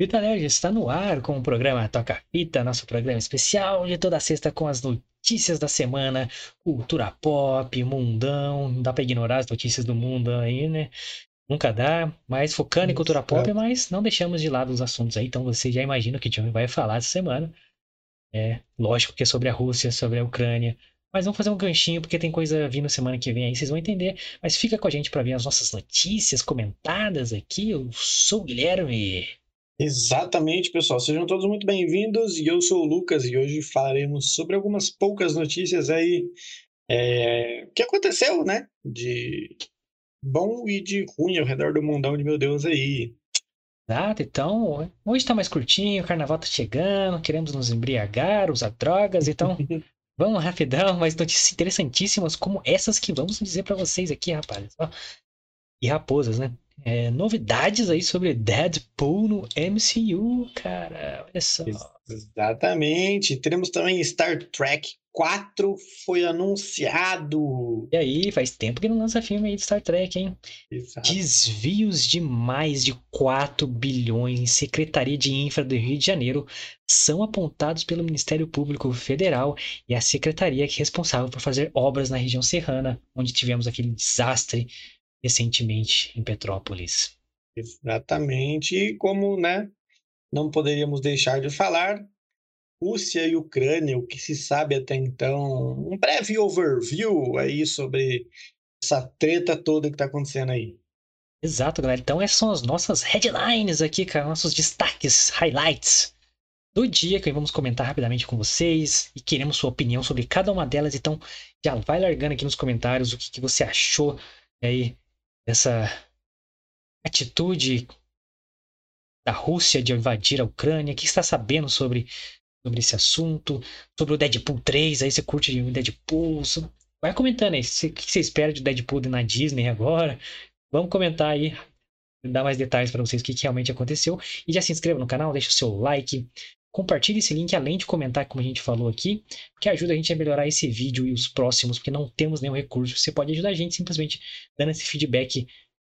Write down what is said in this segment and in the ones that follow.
Fita Nerd está no ar com o programa Toca Fita, nosso programa especial de toda sexta com as notícias da semana, cultura pop, mundão. Não dá pra ignorar as notícias do mundo aí, né? Nunca dá, mas focando em cultura pop, mas não deixamos de lado os assuntos aí, então você já imagina o que o John vai falar essa semana. É, lógico que é sobre a Rússia, sobre a Ucrânia, mas vamos fazer um ganchinho porque tem coisa vindo semana que vem aí, vocês vão entender. Mas fica com a gente para ver as nossas notícias comentadas aqui. Eu sou o Guilherme. Exatamente, pessoal. Sejam todos muito bem-vindos. E eu sou o Lucas e hoje falaremos sobre algumas poucas notícias aí é, que aconteceu, né? De bom e de ruim ao redor do mundão de meu Deus aí. Exato, então hoje tá mais curtinho, o carnaval tá chegando, queremos nos embriagar, usar drogas, então vamos rapidão, mas notícias interessantíssimas como essas que vamos dizer para vocês aqui, rapazes. E raposas, né? É, novidades aí sobre Deadpool no MCU, cara. Olha só. Exatamente. Teremos também Star Trek 4 foi anunciado. E aí, faz tempo que não lança filme aí de Star Trek, hein? Exato. Desvios de mais de 4 bilhões em Secretaria de Infra do Rio de Janeiro são apontados pelo Ministério Público Federal e a secretaria que é responsável por fazer obras na região serrana, onde tivemos aquele desastre recentemente em Petrópolis. Exatamente, e como né, não poderíamos deixar de falar, Rússia e Ucrânia, o que se sabe até então, um breve overview aí sobre essa treta toda que está acontecendo aí. Exato, galera. Então essas são as nossas headlines aqui, cara, nossos destaques, highlights do dia que vamos comentar rapidamente com vocês e queremos sua opinião sobre cada uma delas. Então já vai largando aqui nos comentários o que, que você achou aí essa atitude da Rússia de invadir a Ucrânia? O que está sabendo sobre, sobre esse assunto? Sobre o Deadpool 3? Aí você curte o Deadpool? Vai comentando aí. O que você espera de Deadpool na Disney agora? Vamos comentar aí. Dar mais detalhes para vocês o que, realmente aconteceu. E já se inscreva no canal, deixa o seu like, Compartilhe esse link, além de comentar, como a gente falou aqui, que ajuda a gente a melhorar esse vídeo e os próximos, porque não temos nenhum recurso. Você pode ajudar a gente simplesmente dando esse feedback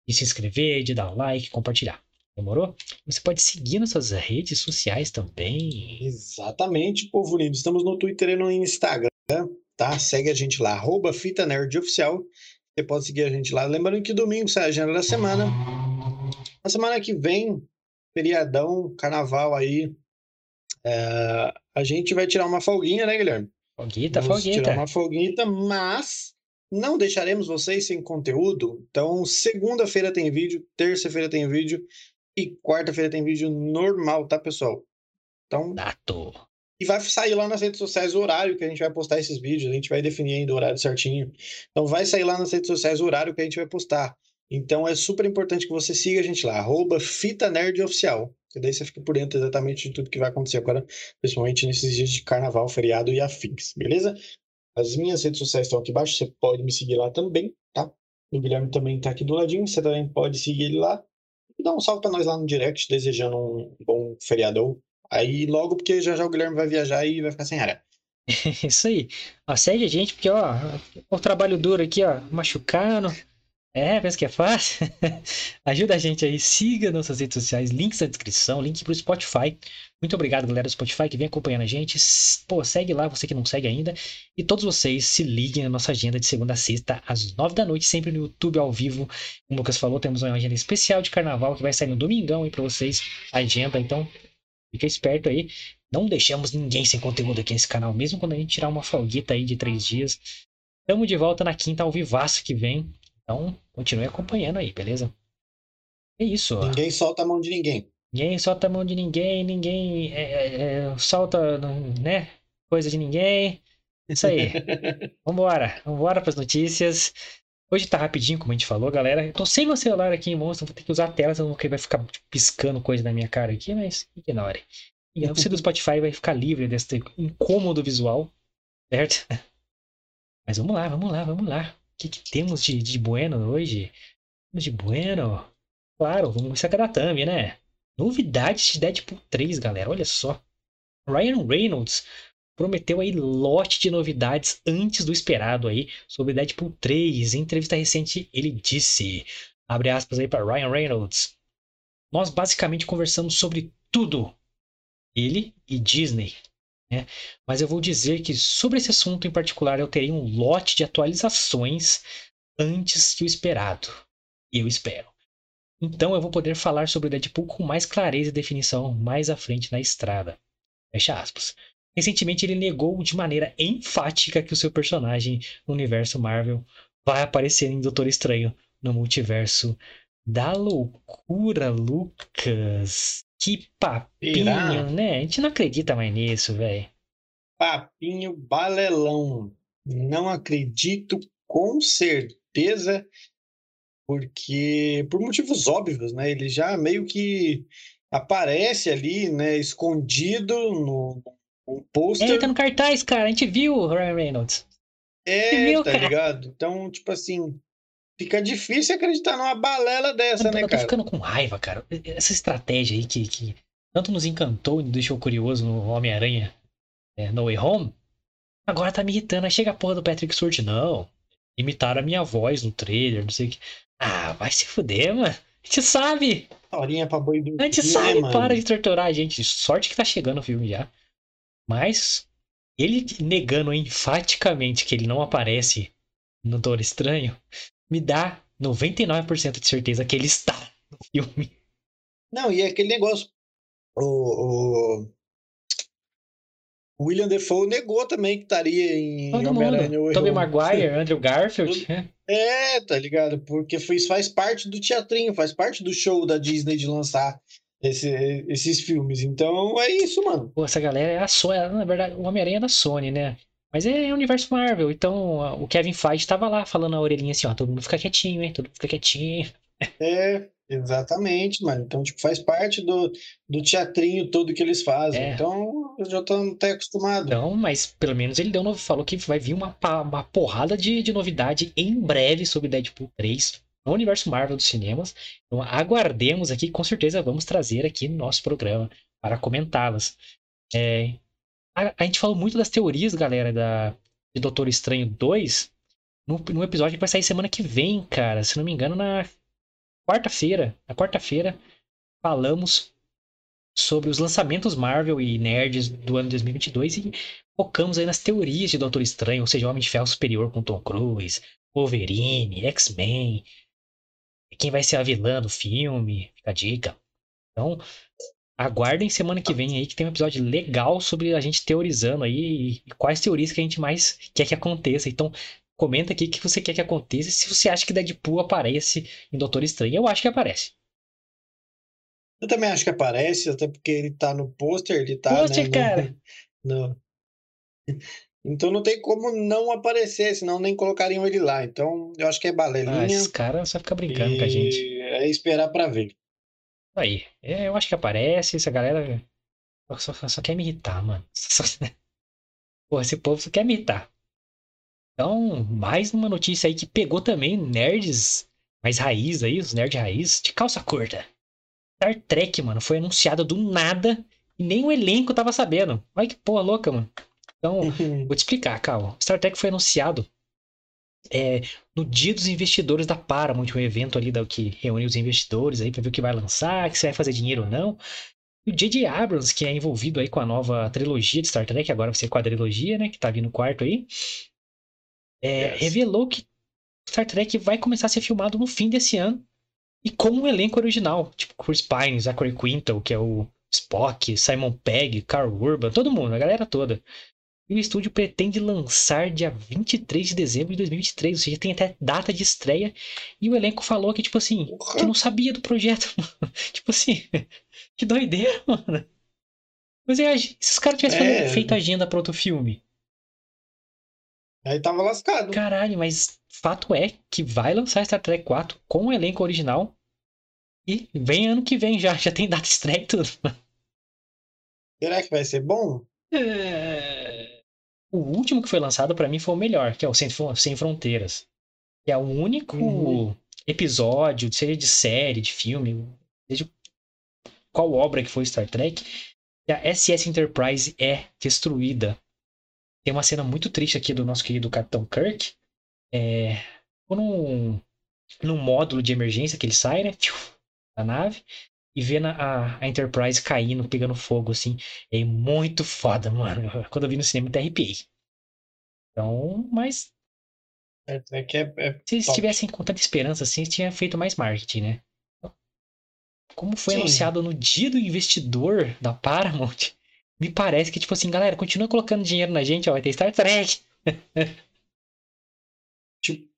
de se inscrever, de dar like, compartilhar. Demorou? Você pode seguir nossas redes sociais também. Exatamente, povo lindo. Estamos no Twitter e no Instagram, tá? Segue a gente lá, arroba Fita Nerd Oficial. Você pode seguir a gente lá. Lembrando que domingo sai a agenda da semana. Na semana que vem, feriadão, carnaval aí, é, a gente vai tirar uma folguinha, né, Guilherme? Folguita, Vamos folguita. tirar uma folguita, mas não deixaremos vocês sem conteúdo. Então, segunda-feira tem vídeo, terça-feira tem vídeo e quarta-feira tem vídeo normal, tá, pessoal? Então. Dato. E vai sair lá nas redes sociais o horário que a gente vai postar esses vídeos. A gente vai definir ainda o horário certinho. Então, vai sair lá nas redes sociais o horário que a gente vai postar. Então, é super importante que você siga a gente lá, arroba Fita Nerd Oficial. E daí você fica por dentro exatamente de tudo que vai acontecer agora, principalmente nesses dias de carnaval, feriado e afins, beleza? As minhas redes sociais estão aqui embaixo, você pode me seguir lá também, tá? O Guilherme também tá aqui do ladinho, você também pode seguir ele lá. E dá um salve pra nós lá no direct, desejando um bom feriadão. Aí logo, porque já já o Guilherme vai viajar e vai ficar sem área. Isso aí. Ó, segue a gente, porque, ó, o trabalho duro aqui, ó, machucando. É, pensa que é fácil? Ajuda a gente aí, siga nossas redes sociais, links na descrição, link pro Spotify. Muito obrigado, galera do Spotify, que vem acompanhando a gente. Pô, segue lá, você que não segue ainda. E todos vocês se liguem na nossa agenda de segunda a sexta, às nove da noite, sempre no YouTube ao vivo. Como o Lucas falou, temos uma agenda especial de carnaval que vai sair no domingão aí pra vocês, a agenda. Então, fica esperto aí. Não deixamos ninguém sem conteúdo aqui nesse canal, mesmo quando a gente tirar uma folguita aí de três dias. Tamo de volta na quinta ao vivaço que vem. Então, continue acompanhando aí, beleza? É isso. Ninguém solta a mão de ninguém. Ninguém solta a mão de ninguém, ninguém é, é, é solta, né? Coisa de ninguém. Isso aí. vambora. Vambora para as notícias. Hoje tá rapidinho, como a gente falou, galera. Eu tô sem meu celular aqui em mãos, vou ter que usar a tela, senão vai ficar piscando coisa na minha cara aqui, mas ignore. E você do Spotify vai ficar livre desse incômodo visual, certo? Mas vamos lá, vamos lá, vamos lá que, que temos de, de bueno hoje? De bueno? Claro, vamos sacar da thumb, né? Novidades de Deadpool 3, galera. Olha só. Ryan Reynolds prometeu aí lote de novidades antes do esperado aí sobre Deadpool 3. Em entrevista recente, ele disse, abre aspas aí para Ryan Reynolds, nós basicamente conversamos sobre tudo. Ele e Disney. Né? Mas eu vou dizer que sobre esse assunto em particular eu terei um lote de atualizações antes que o esperado. Eu espero. Então eu vou poder falar sobre o Deadpool com mais clareza e definição mais à frente na estrada. Fecha aspas. Recentemente ele negou de maneira enfática que o seu personagem no universo Marvel vai aparecer em Doutor Estranho no multiverso da loucura, Lucas. Que papinho, né? A gente não acredita mais nisso, velho. Papinho balelão. Não acredito com certeza, porque por motivos óbvios, né? Ele já meio que aparece ali, né? Escondido no, no pôster. É, tá no cartaz, cara. A gente viu o Ryan Reynolds. É, viu, tá cara? ligado? Então, tipo assim, Fica difícil acreditar numa balela dessa, Mano, né, eu cara? tô ficando com raiva, cara. Essa estratégia aí que, que tanto nos encantou e nos deixou curioso no Homem-Aranha é, No Way Home, agora tá me irritando. Aí chega a porra do Patrick Stewart, não. Imitaram a minha voz no trailer, não sei o que. Ah, vai se fuder, mano. A gente sabe. Horinha pra boi do A gente sabe, né, para de torturar a gente. Sorte que tá chegando o filme já. Mas ele negando enfaticamente que ele não aparece no Doutor Estranho, me dá 99% de certeza que ele está no filme. Não, e é aquele negócio. O, o, William Defoe negou também que estaria em Homem-Aranha. Tobey Maguire, Andrew Garfield. É, tá ligado? Porque isso faz parte do teatrinho, faz parte do show da Disney de lançar esse, esses filmes. Então é isso, mano. Pô, essa galera é a Sony. Na verdade, o Homem-Aranha é da Sony, né? Mas é, é o universo Marvel, então o Kevin Feige estava lá falando na orelhinha assim, ó, todo mundo fica quietinho, hein? Todo mundo fica quietinho. É, exatamente, mano. Então, tipo, faz parte do, do teatrinho todo que eles fazem. É. Então, eu já tô até acostumado. Então, mas pelo menos ele deu novo, falou que vai vir uma, uma porrada de, de novidade em breve sobre Deadpool 3 no universo Marvel dos cinemas. Então, aguardemos aqui, com certeza vamos trazer aqui no nosso programa para comentá-las. É, a, a, gente falou muito das teorias, galera, da, de Doutor Estranho 2 no, no episódio que vai sair semana que vem, cara. Se não me engano, na quarta-feira. Na quarta-feira, falamos sobre os lançamentos Marvel e nerds do ano 2022 e focamos aí nas teorias de Doutor Estranho, ou seja, Homem de Ferro Superior com Tom Cruise, Wolverine, X-Men, quem vai ser a vilã do filme, fica a dica. Então, aguardem semana que vem aí que tem um episódio legal sobre a gente teorizando aí e quais teorias que a gente mais quer que aconteça. Então, comenta aqui o que você quer que aconteça se você acha que Deadpool aparece em Doutor Estranho. Eu acho que aparece. Eu também acho que aparece, até porque ele tá no pôster, ele tá. Pôster, né, cara! No, no... Então não tem como não aparecer, senão nem colocariam ele lá. Então eu acho que é balelinha. Ah, esses caras só ficam brincando e... com a gente. É esperar para ver. Aí, é, eu acho que aparece, essa galera só, só, só quer me irritar, mano. Só, Porra, esse povo só quer me irritar. Então, mais uma notícia aí que pegou também nerds mais raiz aí, os nerds raiz, de calça curta. Star Trek, mano, foi anunciado do nada e nem o elenco tava sabendo. Olha que porra louca, mano. Então, vou te explicar, calma. Star Trek foi anunciado é, no dia dos investidores da Paramount, um evento ali da, que reúne os investidores aí para ver o que vai lançar, que se vai fazer dinheiro ou não. E o J.J. Abrams, que é envolvido aí com a nova trilogia de Star Trek, agora vai ser quadrilogia, né, que tá vindo quarto aí, é, yes. revelou que Star Trek vai começar a ser filmado no fim desse ano e com um elenco original, tipo Chris Pine, Zachary Quinto, que é o Spock, Simon Pegg, Carl Urban, todo mundo, a galera toda. E o estúdio pretende lançar dia 23 de dezembro de 2023, ou seja, tem até data de estreia. E o elenco falou que, tipo assim, que não sabia do projeto. tipo assim, que doideira, mano. Mas é, se os caras tivessem é... feito agenda para outro filme. Aí tava lascado. Caralho, mas fato é que vai lançar Star Trek 4 com o elenco original. E vem ano que vem já, já tem data de estreia e tudo. Será que vai ser bom? É... O último que foi lançado para mim foi o melhor, que é o Sem, Sem Fronteiras. Que é o único uhum. episódio, seja de série, de filme, seja qual obra que foi Star Trek, que a SS Enterprise é destruída. Tem uma cena muito triste aqui do nosso querido Capitão Kirk. É, num, num módulo de emergência que ele sai, né? Da nave. E vendo a, a Enterprise caindo, pegando fogo, assim. É muito foda, mano. Quando eu vi no cinema, até arrepiei. Então, mas. É, é é, é se eles tivessem com tanta esperança assim, eles tinham feito mais marketing, né? Como foi Sim. anunciado no dia do investidor da Paramount, me parece que, tipo assim, galera, continua colocando dinheiro na gente, ó, vai ter Star Trek. tipo,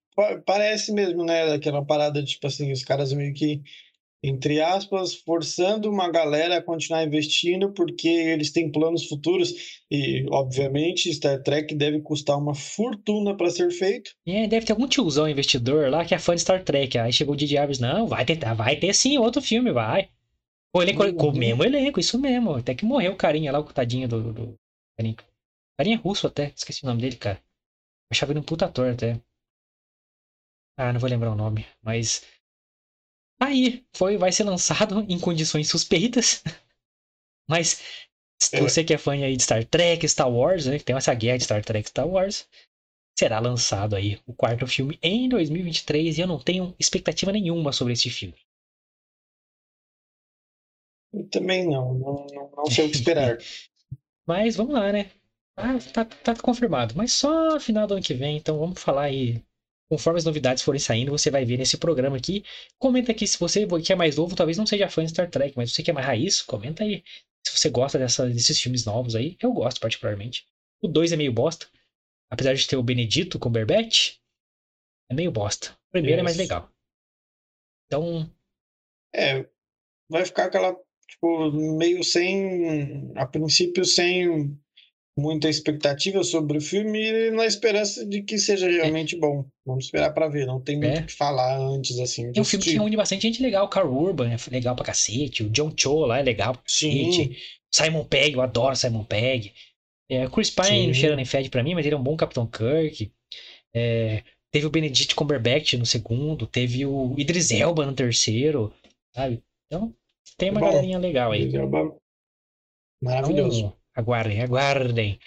parece mesmo, né? Aquela parada, tipo assim, os caras meio que entre aspas, forçando uma galera a continuar investindo porque eles têm planos futuros e, obviamente, Star Trek deve custar uma fortuna para ser feito. É, deve ter algum tiozão investidor lá que é fã de Star Trek. Aí chegou o Didi Alves, não, vai ter, vai ter sim outro filme, vai. O elenco, o mesmo elenco, isso mesmo. Até que morreu o carinha lá, o tadinho do, do carinha. Carinha russo até, esqueci o nome dele, cara. Eu achava ele um puta ator até. Ah, não vou lembrar o nome, mas Aí, foi, vai ser lançado em condições suspeitas. Mas se é. você que é fã aí de Star Trek, Star Wars, né, que tem essa guerra de Star Trek Star Wars, será lançado aí o quarto filme em 2023 e eu não tenho expectativa nenhuma sobre esse filme. Eu também não, não, não sei o que esperar. Mas vamos lá, né? Ah, tá, tá confirmado. Mas só final do ano que vem, então vamos falar aí Conforme as novidades forem saindo, você vai ver nesse programa aqui. Comenta aqui se você que é mais novo, talvez não seja fã de Star Trek, mas você que é mais raiz, comenta aí. Se você gosta dessa, desses filmes novos aí, eu gosto particularmente. O 2 é meio bosta. Apesar de ter o Benedito com o Berbete, é meio bosta. O primeiro yes. é mais legal. Então. É, vai ficar aquela, tipo, meio sem. A princípio, sem muita expectativa sobre o filme na esperança de que seja realmente é. bom. Vamos esperar para ver, não tem muito o é. que falar antes assim. É um filme que reúne bastante gente legal. O Carl Urban é legal pra cacete, o John Cho lá é legal pra cacete. Sim. Simon Pegg, eu adoro Simon Pegg. É, Chris Pine cheirando em fede pra mim, mas ele é um bom Capitão Kirk. É, teve o Benedict Cumberbatch no segundo, teve o Idris Elba no terceiro, sabe? Então, tem uma bom, galerinha legal aí. Maravilhoso. Então, Aguardem, aguardem.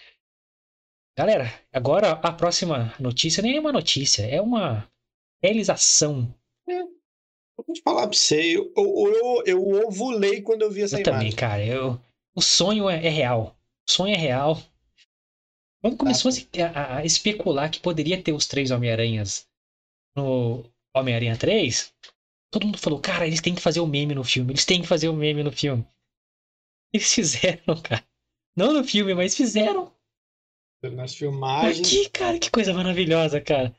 Galera, agora a próxima notícia nem é uma notícia, é uma realização. É. Vou te falar pra você, eu, eu, eu, eu ovulei quando eu vi essa eu imagem. também, cara. Eu, o sonho é, é real. O sonho é real. Quando começou tá. a, a, especular que poderia ter os três Homem-Aranhas no Homem-Aranha 3, todo mundo falou, cara, eles têm que fazer o um meme no filme, eles têm que fazer o um meme no filme. Eles fizeram, cara. Não no filme, mas fizeram. Nas filmagens. Que, cara, que coisa maravilhosa, cara.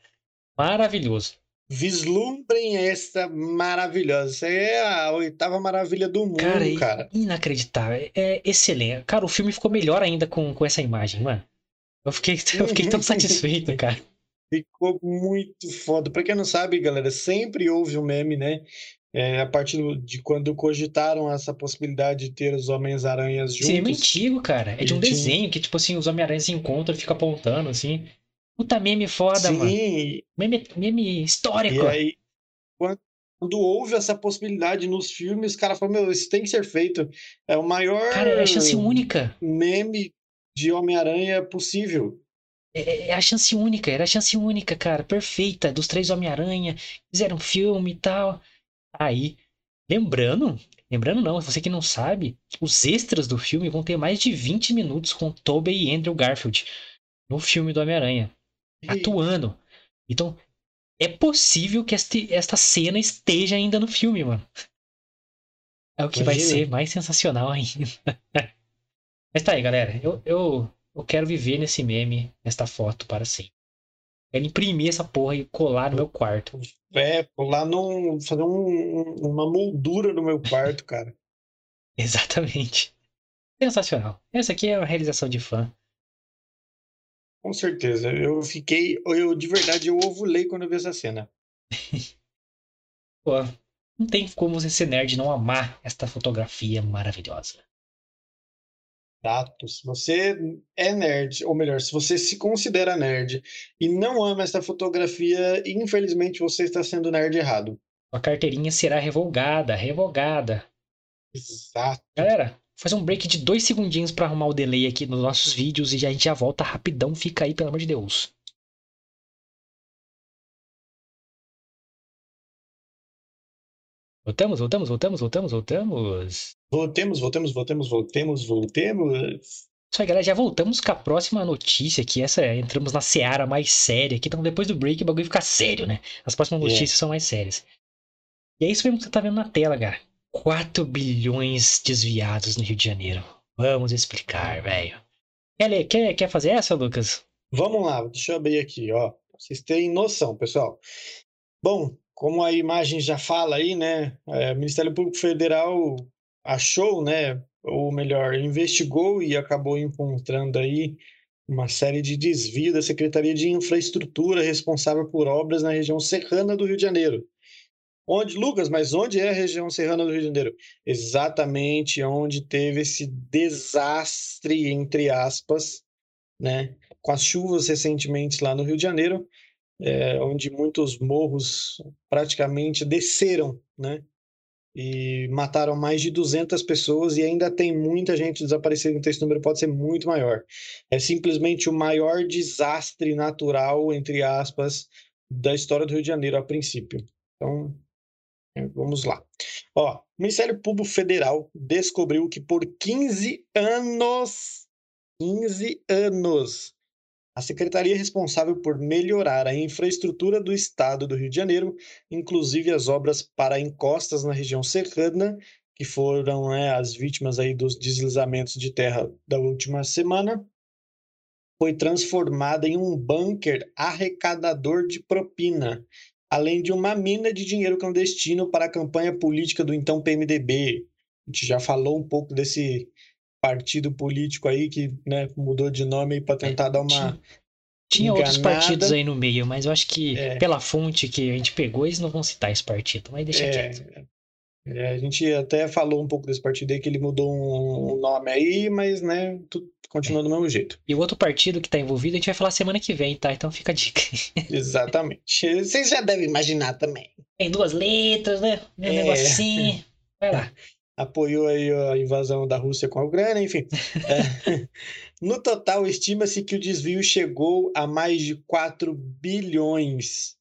Maravilhoso. Vislumbrem esta maravilhosa. Essa é a oitava maravilha do mundo, cara. cara. Inacreditável. É excelente. Cara, o filme ficou melhor ainda com, com essa imagem, mano. Eu fiquei, eu fiquei tão satisfeito, cara. Ficou muito foda. Pra quem não sabe, galera, sempre houve um meme, né? É, a partir de quando cogitaram essa possibilidade de ter os Homens-Aranhas juntos. Sim, é antigo, cara. É de um tinha... desenho que, tipo assim, os Homem-Aranhas se encontram e ficam apontando, assim. Puta meme foda, Sim. mano. Meme, meme histórico. E aí, quando, houve essa possibilidade nos filmes, os caras falaram, meu, isso tem que ser feito. É o maior... Cara, é a chance única. Meme de Homem-Aranha possível. É, é, é, a chance única, era a chance única, cara. Perfeita, dos três Homem-Aranha. Fizeram filme e tal. Aí, lembrando, lembrando não, você que não sabe, os extras do filme vão ter mais de 20 minutos com Tobey e Andrew Garfield no filme do Homem-Aranha, atuando. Então, é possível que este, esta cena esteja ainda no filme, mano. É o que Imagina. vai ser mais sensacional ainda. Mas tá aí, galera. Eu, eu, eu quero viver nesse meme, nesta foto para sempre. Quero imprimir essa porra e colar no meu quarto. É, colar num. fazer um, uma moldura no meu quarto, cara. Exatamente. Sensacional. Essa aqui é uma realização de fã. Com certeza. Eu fiquei. Eu, de verdade, eu ovulei quando eu vi essa cena. Pô, não tem como você ser nerd e não amar esta fotografia maravilhosa. Exato. Se você é nerd, ou melhor, se você se considera nerd e não ama essa fotografia, infelizmente você está sendo nerd errado. A carteirinha será revogada, revogada. Exato. Galera, fazer um break de dois segundinhos para arrumar o delay aqui nos nossos vídeos e a gente já volta rapidão. Fica aí, pelo amor de Deus. Voltamos, voltamos, voltamos, voltamos, voltamos. Voltemos, voltemos, voltemos, voltemos, voltemos. Isso aí, galera, já voltamos com a próxima notícia aqui. Essa entramos na seara mais séria aqui. Então, depois do break, o bagulho fica sério, né? As próximas É. notícias são mais sérias. E é isso mesmo que você tá vendo na tela, cara. 4 bilhões desviados no Rio de Janeiro. Vamos explicar, velho. Quer, quer, quer fazer essa, Lucas? Vamos lá, deixa eu abrir aqui, ó. pra Vocês terem noção, pessoal. Bom, como a imagem já fala aí, né? é, o Ministério Público Federal achou, né? Ou melhor, investigou e acabou encontrando aí uma série de desvios da Secretaria de Infraestrutura responsável por obras na região serrana do Rio de Janeiro. Onde, Lucas, mas onde é a região serrana do Rio de Janeiro? Exatamente onde teve esse desastre, entre aspas, né? Com as chuvas recentemente lá no Rio de Janeiro, é, onde muitos morros praticamente desceram, né? E mataram mais de 200 pessoas e ainda tem muita gente desaparecida, então esse número pode ser muito maior. É simplesmente o maior desastre natural, entre aspas, da história do Rio de Janeiro a princípio. Então, é, vamos lá. Ó, o Ministério Público Federal descobriu que por 15 anos, 15 anos, a secretaria responsável por melhorar a infraestrutura do estado do Rio de Janeiro, inclusive as obras para encostas na região serrana, que foram né, as vítimas aí dos deslizamentos de terra da última semana, foi transformada em um bunker arrecadador de propina, além de uma mina de dinheiro clandestino para a campanha política do então PMDB. A gente já falou um pouco desse partido político aí que né, mudou de nome para tentar dar uma Tinha outros enganada. partidos aí no meio, mas eu acho que É. pela fonte que a gente pegou, eles não vão citar esse partido, mas deixa É, quieto. é, a gente até falou um pouco desse partido aí, que ele mudou um, um nome aí, mas, né, tudo continua do mesmo jeito. E o outro partido que tá envolvido, a gente vai falar semana que vem, tá? Então fica a dica. Exatamente. Vocês já devem imaginar também. Tem duas letras, né? Um É. negocinho. Vai lá. Apoiou a invasão da Rússia com a Ucrânia, enfim. É. No total, estima-se que o desvio chegou a mais de 4 bilhões.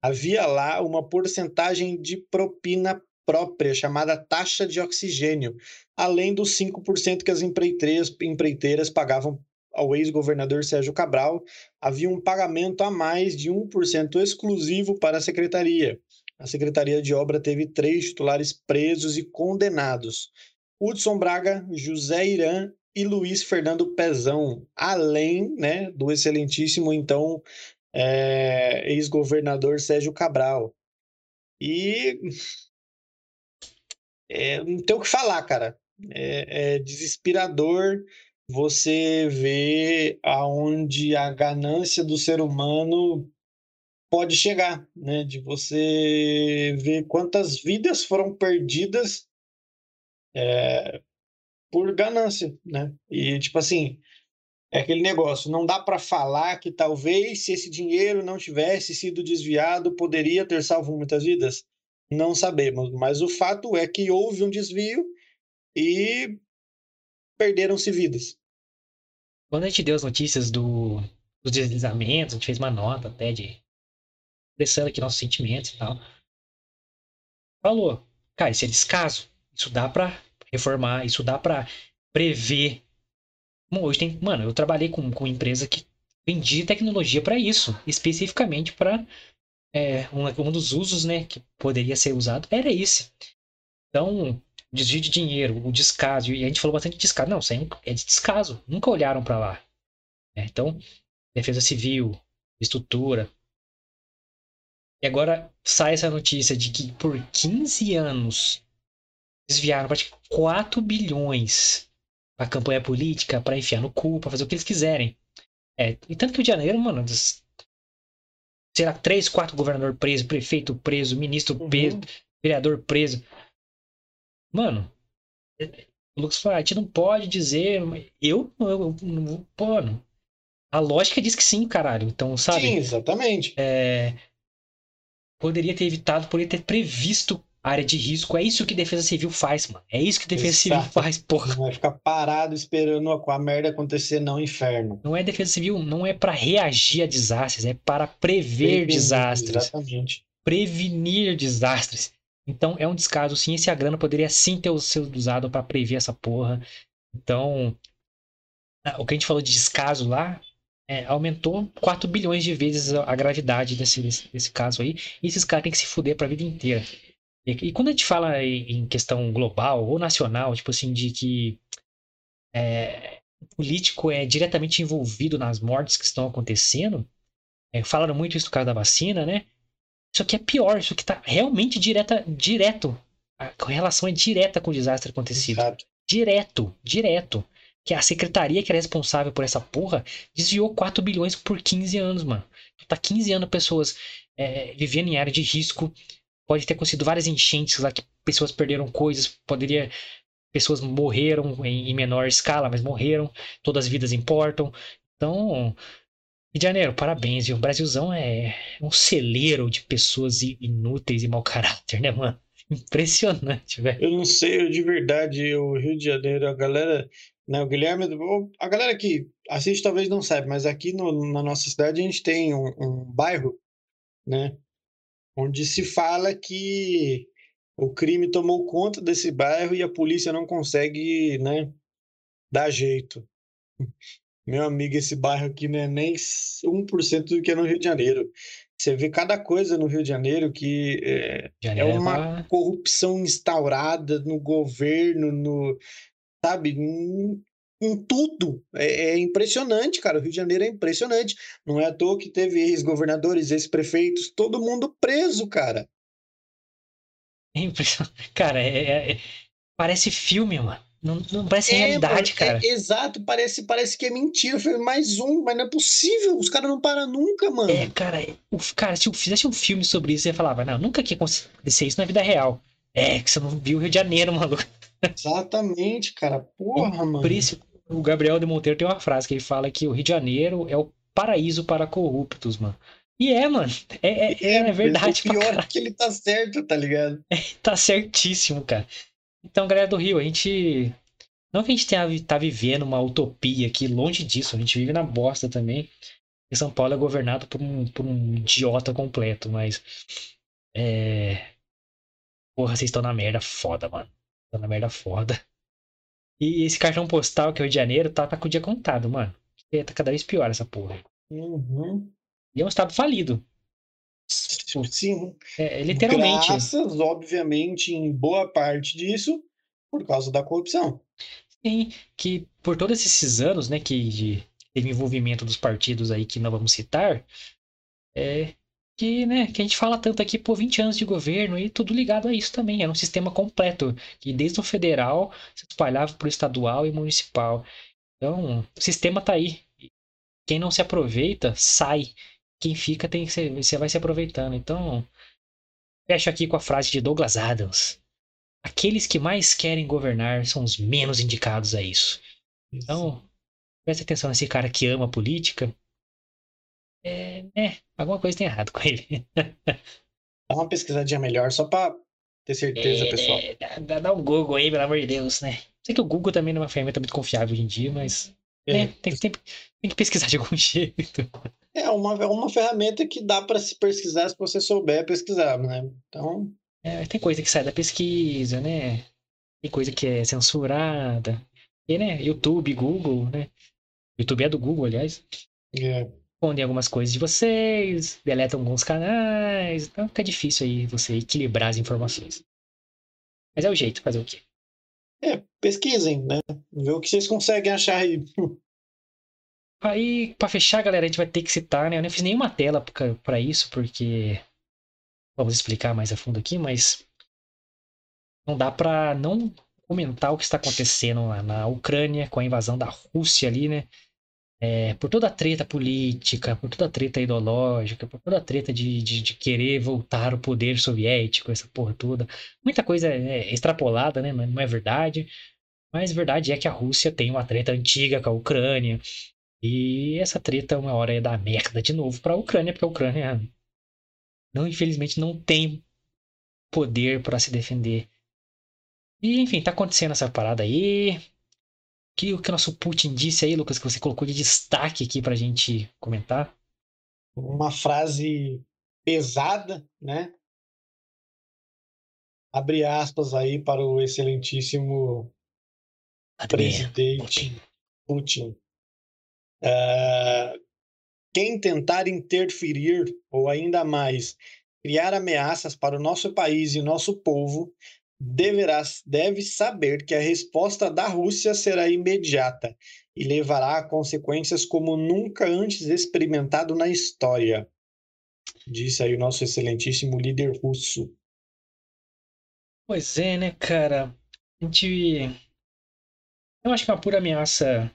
Havia lá uma porcentagem de propina própria, chamada taxa de oxigênio, além dos 5% que as empreiteiras, empreiteiras pagavam ao ex-governador Sérgio Cabral. Havia um pagamento a mais de 1% exclusivo para a secretaria. A Secretaria de Obra teve três titulares presos e condenados: Hudson Braga, José Irã e Luiz Fernando Pezão, além né, do excelentíssimo, então, é, ex-governador Sérgio Cabral. E é, não tem o que falar, cara. É, é desesperador você ver aonde a ganância do ser humano pode chegar, né? De você ver quantas vidas foram perdidas é, por ganância, né? E tipo assim, é aquele negócio, não dá para falar que talvez se esse dinheiro não tivesse sido desviado, poderia ter salvo muitas vidas. Não sabemos, mas o fato é que houve um desvio e perderam-se vidas. Quando a gente deu as notícias do, dos deslizamentos, a gente fez uma nota até de expressando aqui nossos sentimentos e tal. Falou, cara, isso é descaso. Isso dá pra reformar, isso dá pra prever. Bom, hoje tem, mano, eu trabalhei com, com empresa que vendia tecnologia pra isso, especificamente pra é, um, um dos usos, né, que poderia ser usado era esse. Então, desvio de dinheiro, o descaso, e a gente falou bastante de descaso. Não, isso aí é de descaso. Nunca olharam para lá. né? Então, defesa civil, estrutura. E agora sai essa notícia de que por 15 anos desviaram praticamente 4 bilhões para campanha política, para enfiar no cu, para fazer o que eles quiserem. É, e tanto que o de Janeiro, mano, lá, 3, 4 governador preso, prefeito preso, ministro Uhum. preso, vereador preso. Mano, o Lucas falou, ah, a gente não pode dizer. Eu, eu, pô, não. a lógica diz que sim, caralho. Então, sabe? Sim, exatamente. É, poderia ter evitado, poderia ter previsto a área de risco. É isso que Defesa Civil faz, mano. É isso que Defesa Civil Exato. faz, porra. Não vai ficar parado esperando a, a merda acontecer, não, inferno. Não é Defesa Civil, não é para reagir a desastres, é para prever Prevenir, desastres, Exatamente. prevenir desastres. Então é um descaso, sim. Esse a grana poderia sim ter sido usado para prever essa porra. Então, o que a gente falou de descaso lá é, aumentou 4 bilhões de vezes a, gravidade desse, desse, desse, caso aí. E esses caras têm que se fuder pra vida inteira. E, e quando a gente fala em, em, questão global ou nacional, tipo assim, de que é, o político é diretamente envolvido nas mortes que estão acontecendo, é, falaram muito isso no caso da vacina, né? Isso aqui é pior, isso aqui tá realmente direta, direto. A relação é direta com o desastre acontecido. Exato. Direto, direto. Que a secretaria que era responsável por essa porra desviou 4 bilhões por 15 anos, mano. Então tá 15 anos pessoas é, vivendo em área de risco. Pode ter acontecido várias enchentes lá que pessoas perderam coisas. Poderia. Pessoas morreram em, em menor escala, mas morreram. Todas as vidas importam. Então, Rio de Janeiro, parabéns, viu? O Brasilzão é um celeiro de pessoas inúteis e mau caráter, né, mano? Impressionante, velho. Eu não sei, eu, de verdade, o Rio de Janeiro, a galera, né, o Guilherme, a galera que assiste talvez não sabe, mas aqui no, na nossa cidade a gente tem um, um bairro, né, onde se fala que o crime tomou conta desse bairro e a polícia não consegue, né, dar jeito. Meu amigo, esse bairro aqui não é nem 1% do que é no Rio de Janeiro. Você vê cada coisa no Rio de Janeiro que é, é uma corrupção instaurada no governo, no, sabe, em, em tudo. É, é, impressionante, cara. O Rio de Janeiro é impressionante. Não é à toa que teve ex-governadores, ex-prefeitos, todo mundo preso, cara. É impressionante. Cara, é, é, é parece filme, mano. Não, não parece é, realidade, cara. É, exato, parece, parece que é mentira. Eu falei, mais um, mas não é possível. Os caras não param nunca, mano. É, cara, o, cara, se eu fizesse um filme sobre isso, você falava, não, nunca que acontecer isso na vida real. É, que você não viu o Rio de Janeiro, maluco. Exatamente, cara. Porra, mano. Por isso, o Gabriel de Monteiro tem uma frase que ele fala que o Rio de Janeiro é o paraíso para corruptos, mano. E é, mano. É, é, é, é verdade. O pior é que ele tá certo, tá ligado? É, tá certíssimo, cara. Então, galera do Rio, a gente. Não que a gente tenha, tá vivendo uma utopia aqui, longe disso, a gente vive na bosta também. E São Paulo é governado por um, por um idiota completo, mas. É. Porra, vocês estão na merda foda, mano. Estão na merda foda. E esse cartão postal que é o de Janeiro tá, tá com o dia contado, mano. Tá cada vez pior essa porra. Uhum. E é um estado falido. Tipo, sim. É, literalmente. Graças, obviamente, em boa parte disso, por causa da corrupção. Sim, que por todos esses anos, né, que teve envolvimento dos partidos aí que não vamos citar, é que, né, que a gente fala tanto aqui por 20 anos de governo e tudo ligado a isso também. Era um sistema completo, que desde o federal se espalhava para o estadual e municipal. Então, o sistema tá aí. Quem não se aproveita, sai quem fica tem que ser, você vai se aproveitando. Então, fecho aqui com a frase de Douglas Adams. Aqueles que mais querem governar são os menos indicados a isso. Então, preste atenção nesse cara que ama a política. É, é alguma coisa tem errado com ele. Dá uma pesquisadinha melhor, só pra ter certeza, é, pessoal. É, dá, dá um Google aí, pelo amor de Deus, né? Sei que o Google também não é uma ferramenta muito confiável hoje em dia, mas. É. Né, tem, tem, tem que pesquisar de algum jeito. É uma, é uma ferramenta que dá para se pesquisar se você souber pesquisar, né? Então. É, tem coisa que sai da pesquisa, né? Tem coisa que é censurada. E, né? YouTube, Google, né? YouTube é do Google, aliás. É. Escondem algumas coisas de vocês, deletam alguns canais. Então fica difícil aí você equilibrar as informações. Mas é o jeito, fazer o quê? É, pesquisem, né? Vê o que vocês conseguem achar aí. Aí, para fechar, galera, a gente vai ter que citar, né? Eu nem fiz nenhuma tela para isso, porque. Vamos explicar mais a fundo aqui, mas. Não dá para não comentar o que está acontecendo lá na Ucrânia com a invasão da Rússia ali, né? É, por toda a treta política, por toda a treta ideológica, por toda a treta de, de, de, querer voltar o poder soviético, essa porra toda. Muita coisa é extrapolada, né? Não é verdade. Mas verdade é que a Rússia tem uma treta antiga com a Ucrânia. E essa treta uma hora ia dar merda de novo para a Ucrânia, porque a Ucrânia não, infelizmente, não tem poder para se defender. E enfim, tá acontecendo essa parada aí. Que o que o nosso Putin disse aí, Lucas, que você colocou de destaque aqui pra gente comentar? Uma frase pesada, né? abre aspas aí para o excelentíssimo presidente Putin. Uh, quem tentar interferir ou ainda mais criar ameaças para o nosso país e nosso povo deverá deve saber que a resposta da Rússia será imediata e levará a consequências como nunca antes experimentado na história, disse aí o nosso excelentíssimo líder russo. Pois é, né, cara? A gente. Eu acho que é uma pura ameaça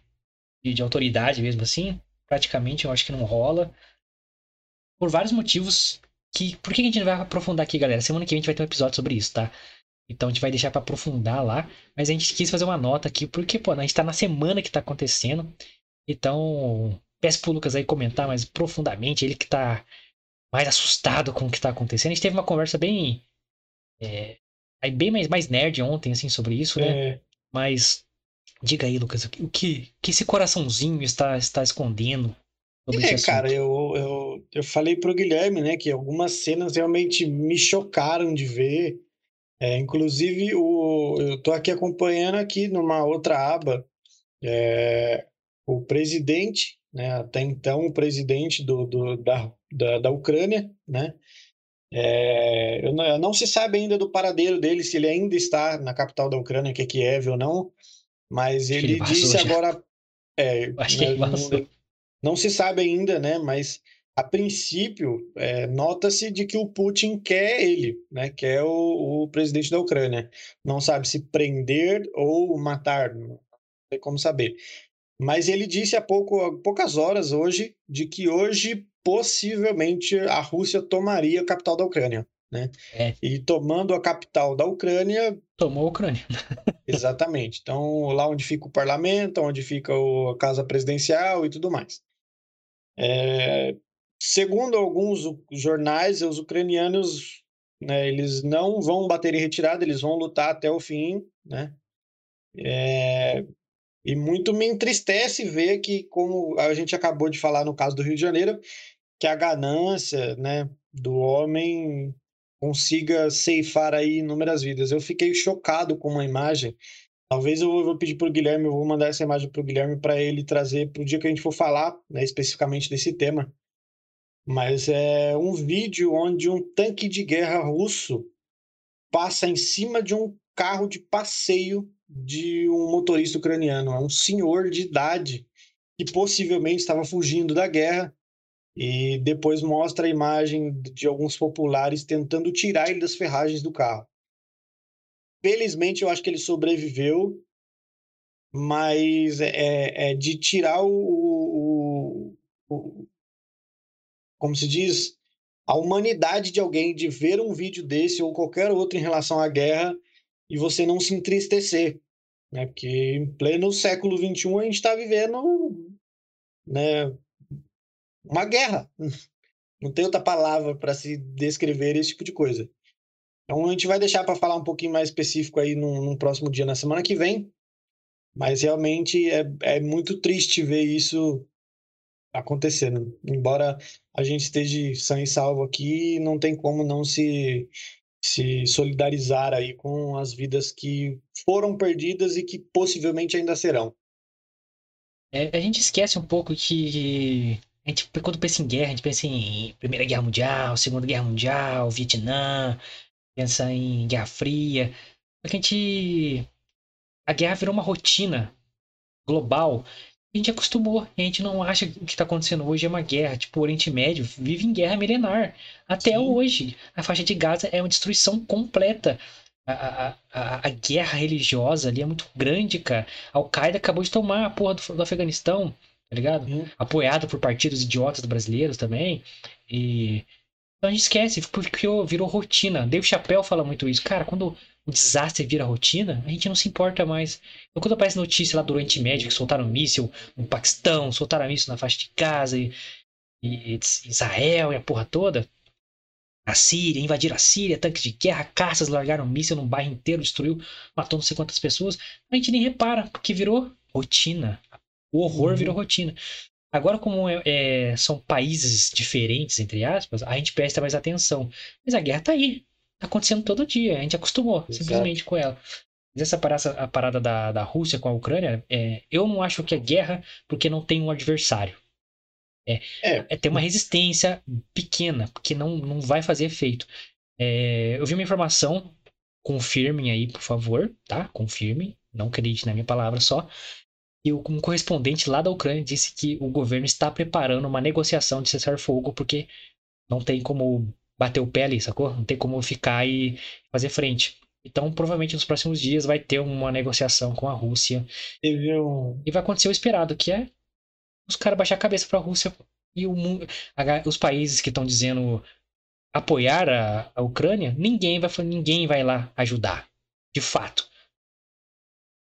de, de autoridade mesmo assim. Praticamente, eu acho que não rola. Por vários motivos. Que... Por que a gente não vai aprofundar aqui, galera? Semana que vem a gente vai ter um episódio sobre isso, tá? Então a gente vai deixar para aprofundar lá. Mas a gente quis fazer uma nota aqui, porque, pô, a gente tá na semana que tá acontecendo. Então, peço pro Lucas aí comentar mais profundamente, ele que tá mais assustado com o que tá acontecendo. A gente teve uma conversa bem. É, bem mais, mais nerd ontem, assim, sobre isso, né? É. Mas diga aí, Lucas, o que, que esse coraçãozinho está, está escondendo? é, cara, eu, eu, eu falei pro Guilherme, né, que algumas cenas realmente me chocaram de ver. É, inclusive, o, eu estou aqui acompanhando aqui numa outra aba é, o presidente, né, até então o presidente do, do da, da, da, Ucrânia, né, é, não, não, se sabe ainda do paradeiro dele, se ele ainda está na capital da Ucrânia, que é Kiev ou não, mas ele, ele disse agora... É, Acho que ele não, não se sabe ainda, né, mas a princípio, é, nota-se de que o Putin quer ele, né? quer o, o, presidente da Ucrânia. Não sabe se prender ou matar, não tem como saber. Mas ele disse há, pouco, há poucas horas hoje de que hoje possivelmente a Rússia tomaria a capital da Ucrânia. Né? É. E tomando a capital da Ucrânia. Tomou a Ucrânia. exatamente. Então, lá onde fica o parlamento, onde fica a casa presidencial e tudo mais. É, Segundo alguns jornais, os ucranianos, né, eles não vão bater em retirada, eles vão lutar até o fim, né? É... E muito me entristece ver que, como a gente acabou de falar no caso do Rio de Janeiro, que a ganância, né, do homem consiga ceifar aí inúmeras vidas. Eu fiquei chocado com uma imagem. Talvez eu vou pedir para o Guilherme, eu vou mandar essa imagem para o Guilherme para ele trazer para o dia que a gente for falar, né, especificamente desse tema mas é um vídeo onde um tanque de guerra russo passa em cima de um carro de passeio de um motorista ucraniano. É um senhor de idade que possivelmente estava fugindo da guerra e depois mostra a imagem de alguns populares tentando tirar ele das ferragens do carro. Felizmente, eu acho que ele sobreviveu, mas é, é, é de tirar o, o, como se diz, a humanidade de alguém de ver um vídeo desse ou qualquer outro em relação à guerra e você não se entristecer, né? Porque em pleno século XXI a gente está vivendo, né, uma guerra. Não tem outra palavra para se descrever esse tipo de coisa. Então a gente vai deixar para falar um pouquinho mais específico aí num, próximo dia, na semana que vem. Mas realmente é, é muito triste ver isso acontecendo. Embora a gente esteja sã e salvo aqui, não tem como não se, se solidarizar aí com as vidas que foram perdidas e que possivelmente ainda serão. É, a gente esquece um pouco que a gente, quando pensa em guerra, a gente pensa em Primeira Guerra Mundial, Segunda Guerra Mundial, Vietnã, pensa em Guerra Fria. Porque a gente. A guerra virou uma rotina global a gente acostumou. A gente não acha que o que está acontecendo hoje é uma guerra. Tipo, o Oriente Médio vive em guerra milenar. Até Sim. hoje. A faixa de Gaza é uma destruição completa. A, a, a, a, guerra religiosa ali é muito grande, cara. A Al-Qaeda acabou de tomar a porra do, do Afeganistão, tá ligado? Uhum. Apoiado por partidos idiotas brasileiros também. E. Então a gente esquece, porque virou rotina. Dave Chappelle fala muito isso. Cara, quando o desastre vira rotina, a gente não se importa mais. Então, quando aparece notícia lá do Oriente Médio que soltaram míssil no Paquistão, soltaram míssil na faixa de Gaza e, e, e Israel e a porra toda, a Síria, invadiram a Síria, tanques de guerra, caças largaram míssil num bairro inteiro, destruiu, matou não sei quantas pessoas, a gente nem repara, porque virou rotina. O horror uhum. virou rotina. Agora, como é, é, são países diferentes, entre aspas, a gente presta mais atenção. Mas a guerra tá aí. Tá acontecendo todo dia. A gente acostumou Exato. simplesmente com ela. Mas essa parada, a parada da, da Rússia com a Ucrânia, é, eu não acho que é guerra porque não tem um adversário. É, É. é ter uma resistência pequena, porque não, não vai fazer efeito. É, eu vi uma informação, confirmem aí, por favor, tá? Confirmem, não acredite na minha palavra só. E o- um correspondente lá da Ucrânia disse que o governo está preparando uma negociação de cessar-fogo, porque não tem como bater o pé ali, sacou? Não tem como ficar e fazer frente. Então, provavelmente nos próximos dias vai ter uma negociação com a Rússia Teve um. e vai acontecer o esperado, que é os caras baixar a cabeça pra Rússia e o a- os países que estão dizendo apoiar a, a Ucrânia, ninguém vai, ninguém vai lá ajudar, de fato.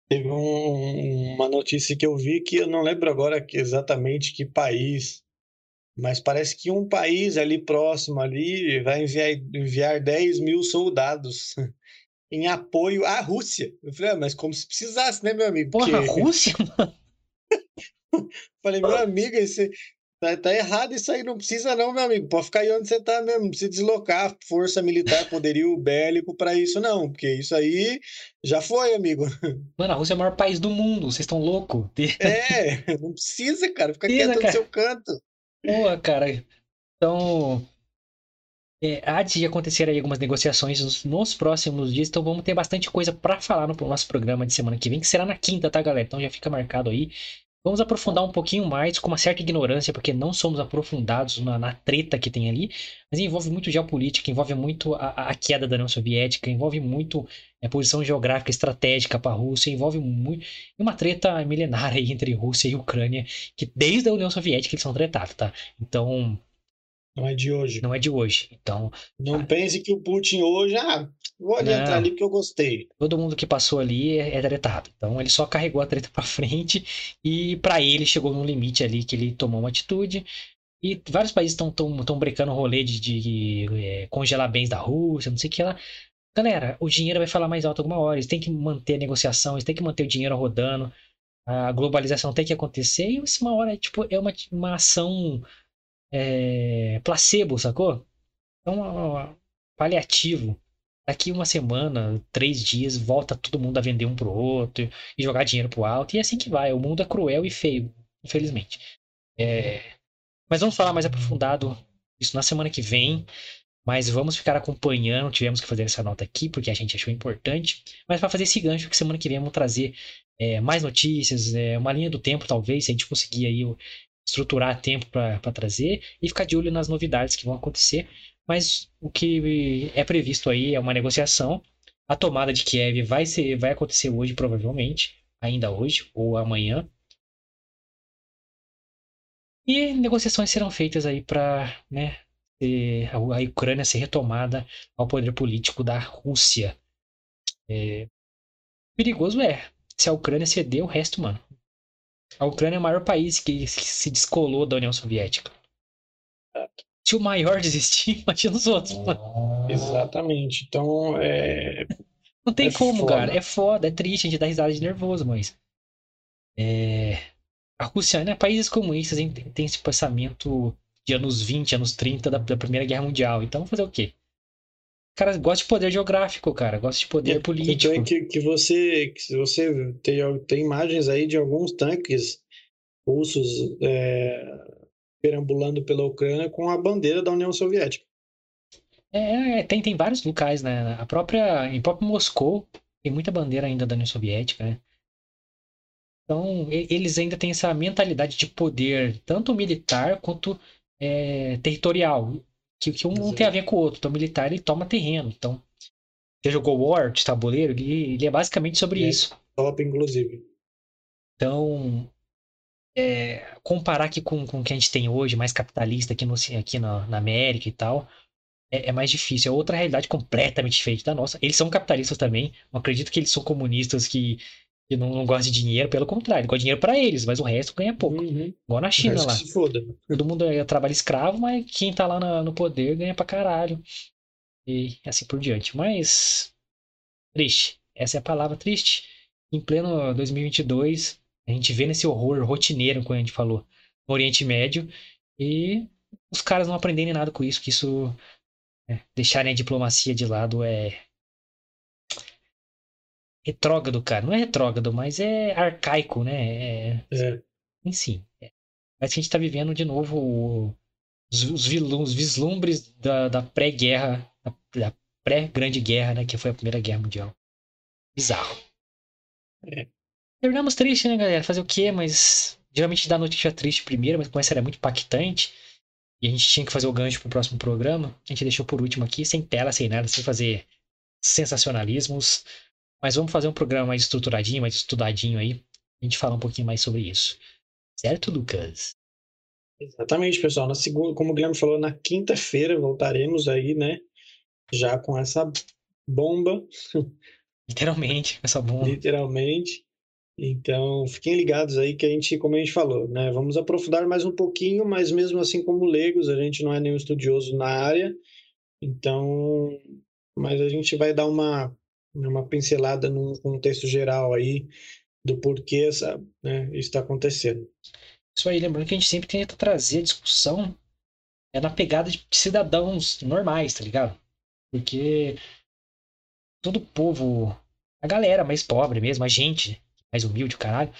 Teve um- uma notícia que eu vi que eu não lembro agora exatamente que país, mas parece que um país ali próximo ali vai enviar, enviar 10 mil soldados em apoio à Rússia. Eu falei, ah, mas como se precisasse, né, meu amigo? Porra, a Porque- Rússia? Falei, meu amigo, esse, tá, tá errado isso aí, não precisa não, meu amigo. Pode ficar aí onde você tá mesmo, não precisa deslocar força militar, poderio bélico para isso não, porque isso aí já foi, amigo. Mano, a Rússia é o maior país do mundo, vocês estão loucos? É, não precisa, cara, fica Precisa, quieto no cara. seu canto. Porra, cara. Então, é, há de acontecer aí algumas negociações nos, nos próximos dias, então vamos ter bastante coisa pra falar no nosso programa de semana que vem, que será na quinta, tá, galera? Então já fica marcado aí. Vamos aprofundar um pouquinho mais, com uma certa ignorância, porque não somos aprofundados na, na treta que tem ali, mas envolve muito geopolítica, envolve muito a, a- a queda da União Soviética, envolve muito a posição geográfica estratégica para a Rússia, envolve muito uma treta milenária aí entre Rússia e Ucrânia, que desde a União Soviética eles são tretados, tá? Então, Não é de hoje. não é de hoje. Então, Não pense que o Putin hoje, ah, vou ali Não. entrar ali porque eu gostei. todo mundo que passou ali é, é tretado. Então, ele só carregou a treta pra frente e pra ele chegou num limite ali que ele tomou uma atitude. E vários países estão tão, tão brecando o rolê de, de, é, congelar bens da Rússia, não sei o que lá. Galera, o dinheiro vai falar mais alto alguma hora. Eles têm que manter a negociação, eles têm que manter o dinheiro rodando. A globalização tem que acontecer. E isso uma hora tipo, é uma, uma ação é, placebo, sacou? É um paliativo. Daqui uma semana, três dias, volta todo mundo a vender um pro outro e jogar dinheiro pro alto. E é assim que vai. O mundo é cruel e feio, infelizmente. É, Mas vamos falar mais aprofundado isso na semana que vem. Mas vamos ficar acompanhando. Tivemos que fazer essa nota aqui porque a gente achou importante. Mas para fazer esse gancho, que semana que vem vamos trazer é, mais notícias, é, uma linha do tempo, talvez, se a gente conseguir aí estruturar tempo para trazer e ficar de olho nas novidades que vão acontecer. Mas o que é previsto aí é uma negociação. A tomada de Kiev vai ser, vai acontecer hoje, provavelmente, ainda hoje ou amanhã. E negociações serão feitas aí para né, a Ucrânia ser retomada ao poder político da Rússia. É, perigoso é. Se a Ucrânia ceder, o resto, mano. A Ucrânia é o maior país que, que se descolou da União Soviética. Se o maior desistir, imagina os outros, mano. Exatamente. Então, é, Não tem É como, foda. cara. É foda, é triste, a gente dá risada de nervoso, mas. É... A Rússia, né? Países comunistas tem, tem esse pensamento de anos 20, anos 30 da, da Primeira Guerra Mundial. Então, fazer o quê? O cara gosta de poder geográfico, cara. Gosta de poder político. Então é que, que você, que se você tem, tem imagens aí de alguns tanques russos é, perambulando pela Ucrânia com a bandeira da União Soviética. É, é, tem, tem vários locais, né? A própria, em próprio Moscou tem muita bandeira ainda da União Soviética, né? Então, eles ainda têm essa mentalidade de poder, tanto militar quanto é, territorial, que, que um não tem a ver com o outro. Então, o militar ele toma terreno. Então, você jogou War de tabuleiro, ele, ele é basicamente sobre É. isso. Top, inclusive. Então, é, comparar aqui com, com o que a gente tem hoje, mais capitalista aqui, no, aqui na, na América e tal, é, é mais difícil. É outra realidade completamente diferente da nossa. Eles são capitalistas também. Não acredito que eles são comunistas que, que não, não gostam de dinheiro. Pelo contrário, gostam de dinheiro para eles, mas o resto ganha pouco. Uhum. Igual na China lá. Todo mundo é trabalho escravo, mas quem tá lá na- no poder ganha pra caralho. E assim por diante. Mas. Triste. Essa é a palavra triste. Em pleno 2022, a gente vê nesse horror rotineiro, como a gente falou, no Oriente Médio. E os caras não aprenderem nada com isso, que isso É, deixarem a diplomacia de lado é. Retrógrado, cara. Não é retrógrado, mas é arcaico, né? É. é. Enfim. É. Parece que a gente tá vivendo de novo os, os, os vislumbres da, da pré-guerra, da, da pré-grande guerra, né? Que foi a Primeira Guerra Mundial. Bizarro. É. Terminamos triste, né, galera? Fazer o quê? Mas geralmente dá notícia triste primeiro, mas com essa era muito impactante. E a gente tinha que fazer o gancho pro próximo programa. A gente deixou por último aqui, sem tela, sem nada, sem fazer sensacionalismos. Mas vamos fazer um programa mais estruturadinho, mais estudadinho aí. A gente fala um pouquinho mais sobre isso. Certo, Lucas? Exatamente, pessoal. Na segunda, como o Guilherme falou, na quinta-feira voltaremos aí, né? Já com essa bomba. Literalmente, essa bomba. Literalmente. Então, fiquem ligados aí que a gente, como a gente falou, né? Vamos aprofundar mais um pouquinho, mas mesmo assim como leigos, a gente não é nenhum estudioso na área. Então, mas a gente vai dar uma uma pincelada num contexto geral aí do porquê essa, né, isso está acontecendo. Isso aí, lembrando que a gente sempre tenta trazer discussão é na pegada de cidadãos normais, tá ligado? Porque todo povo, a galera mais pobre mesmo, a gente mais humilde, caralho,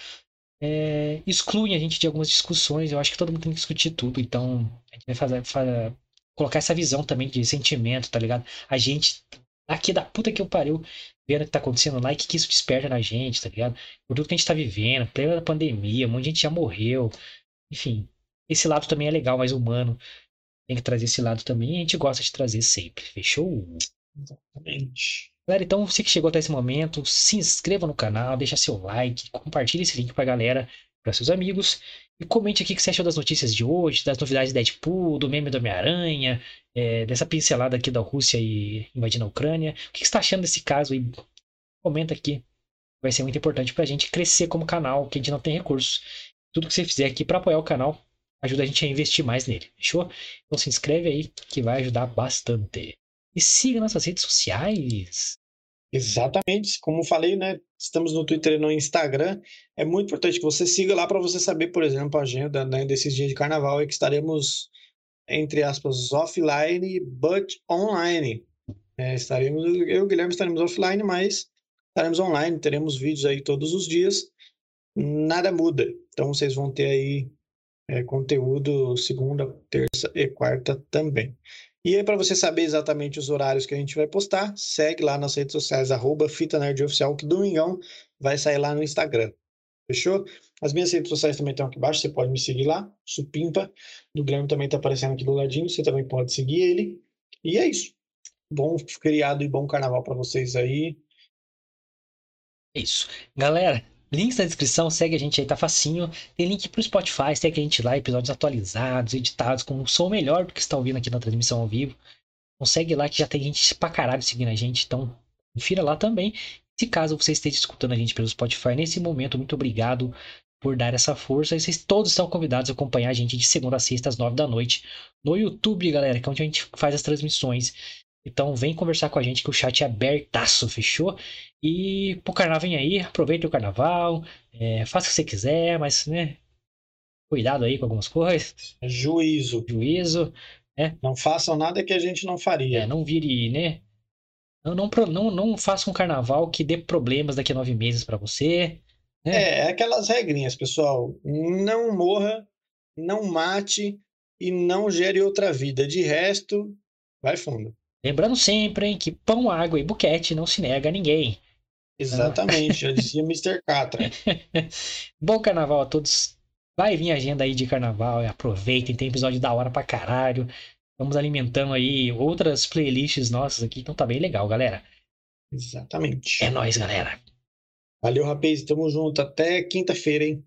é, excluem a gente de algumas discussões. Eu acho que todo mundo tem que discutir tudo, então a gente vai fazer, fazer colocar essa visão também de sentimento, tá ligado? A gente aqui da puta que eu pariu, vendo o que tá acontecendo lá e que, que isso desperta na gente, tá ligado? Por tudo que a gente tá vivendo, plena pandemia, um monte de gente já morreu. Enfim, esse lado também é legal, mais humano. Tem que trazer esse lado também e a gente gosta de trazer sempre. Fechou? Exatamente. Galera, então você que chegou até esse momento, se inscreva no canal, deixa seu like, compartilhe esse link pra galera, para seus amigos. E comente aqui o que você achou das notícias de hoje, das novidades da Deadpool, do meme do Homem-Aranha, é, dessa pincelada aqui da Rússia e invadindo a Ucrânia. O que você está achando desse caso aí? Comenta aqui. Vai ser muito importante para a gente crescer como canal, que a gente não tem recursos. Tudo que você fizer aqui para apoiar o canal ajuda a gente a investir mais nele, fechou? Então se inscreve aí que vai ajudar bastante. E siga nossas redes sociais. Exatamente, como falei, né? Estamos no Twitter e no Instagram. É muito importante que você siga lá para você saber, por exemplo, a agenda né, desses dias de carnaval e que estaremos, entre aspas, offline, but online. É, estaremos, eu e o Guilherme estaremos offline, mas estaremos online, teremos vídeos aí todos os dias. Nada muda. Então vocês vão ter aí é, conteúdo segunda, terça e quarta também. E aí, para você saber exatamente os horários que a gente vai postar, segue lá nas redes sociais, arroba Fita Nerd Oficial, que domingão vai sair lá no Instagram. Fechou? As minhas redes sociais também estão aqui embaixo, você pode me seguir lá, Supimpa. Do Guilherme também está aparecendo aqui do ladinho, você também pode seguir ele. E é isso. Bom feriado e bom carnaval para vocês aí. É isso. Galera, Links na descrição, segue a gente aí, tá facinho. Tem link pro Spotify, segue a gente lá, episódios atualizados, editados, com um som melhor do que você tá ouvindo aqui na transmissão ao vivo. Então lá que já tem gente pra caralho seguindo a gente, então confira lá também. Se caso você esteja escutando a gente pelo Spotify nesse momento, muito obrigado por dar essa força. E vocês todos estão convidados a acompanhar a gente de segunda a sexta às nove da noite no YouTube, galera, que é onde a gente faz as transmissões. Então vem conversar com a gente que o chat é abertaço, fechou? E pro carnaval vem aí, aproveite o carnaval, é, faça o que você quiser, mas né, cuidado aí com algumas coisas. Juízo. Juízo. Né? Não façam nada que a gente não faria. É, não vire, né? Não, não, não, não faça um carnaval que dê problemas daqui a nove meses para você. Né? É, é aquelas regrinhas, pessoal. Não morra, não mate e não gere outra vida. De resto, vai fundo. Lembrando sempre hein, que pão, água e buquete não se nega a ninguém. Exatamente, já dizia Mr. Catra. Bom carnaval a todos. Vai vir agenda aí de carnaval, aproveitem, tem episódio da hora pra caralho. Vamos alimentando aí outras playlists nossas aqui, então tá bem legal, galera. Exatamente. É nóis, galera. Valeu, rapaz. Tamo junto. Até quinta-feira, hein?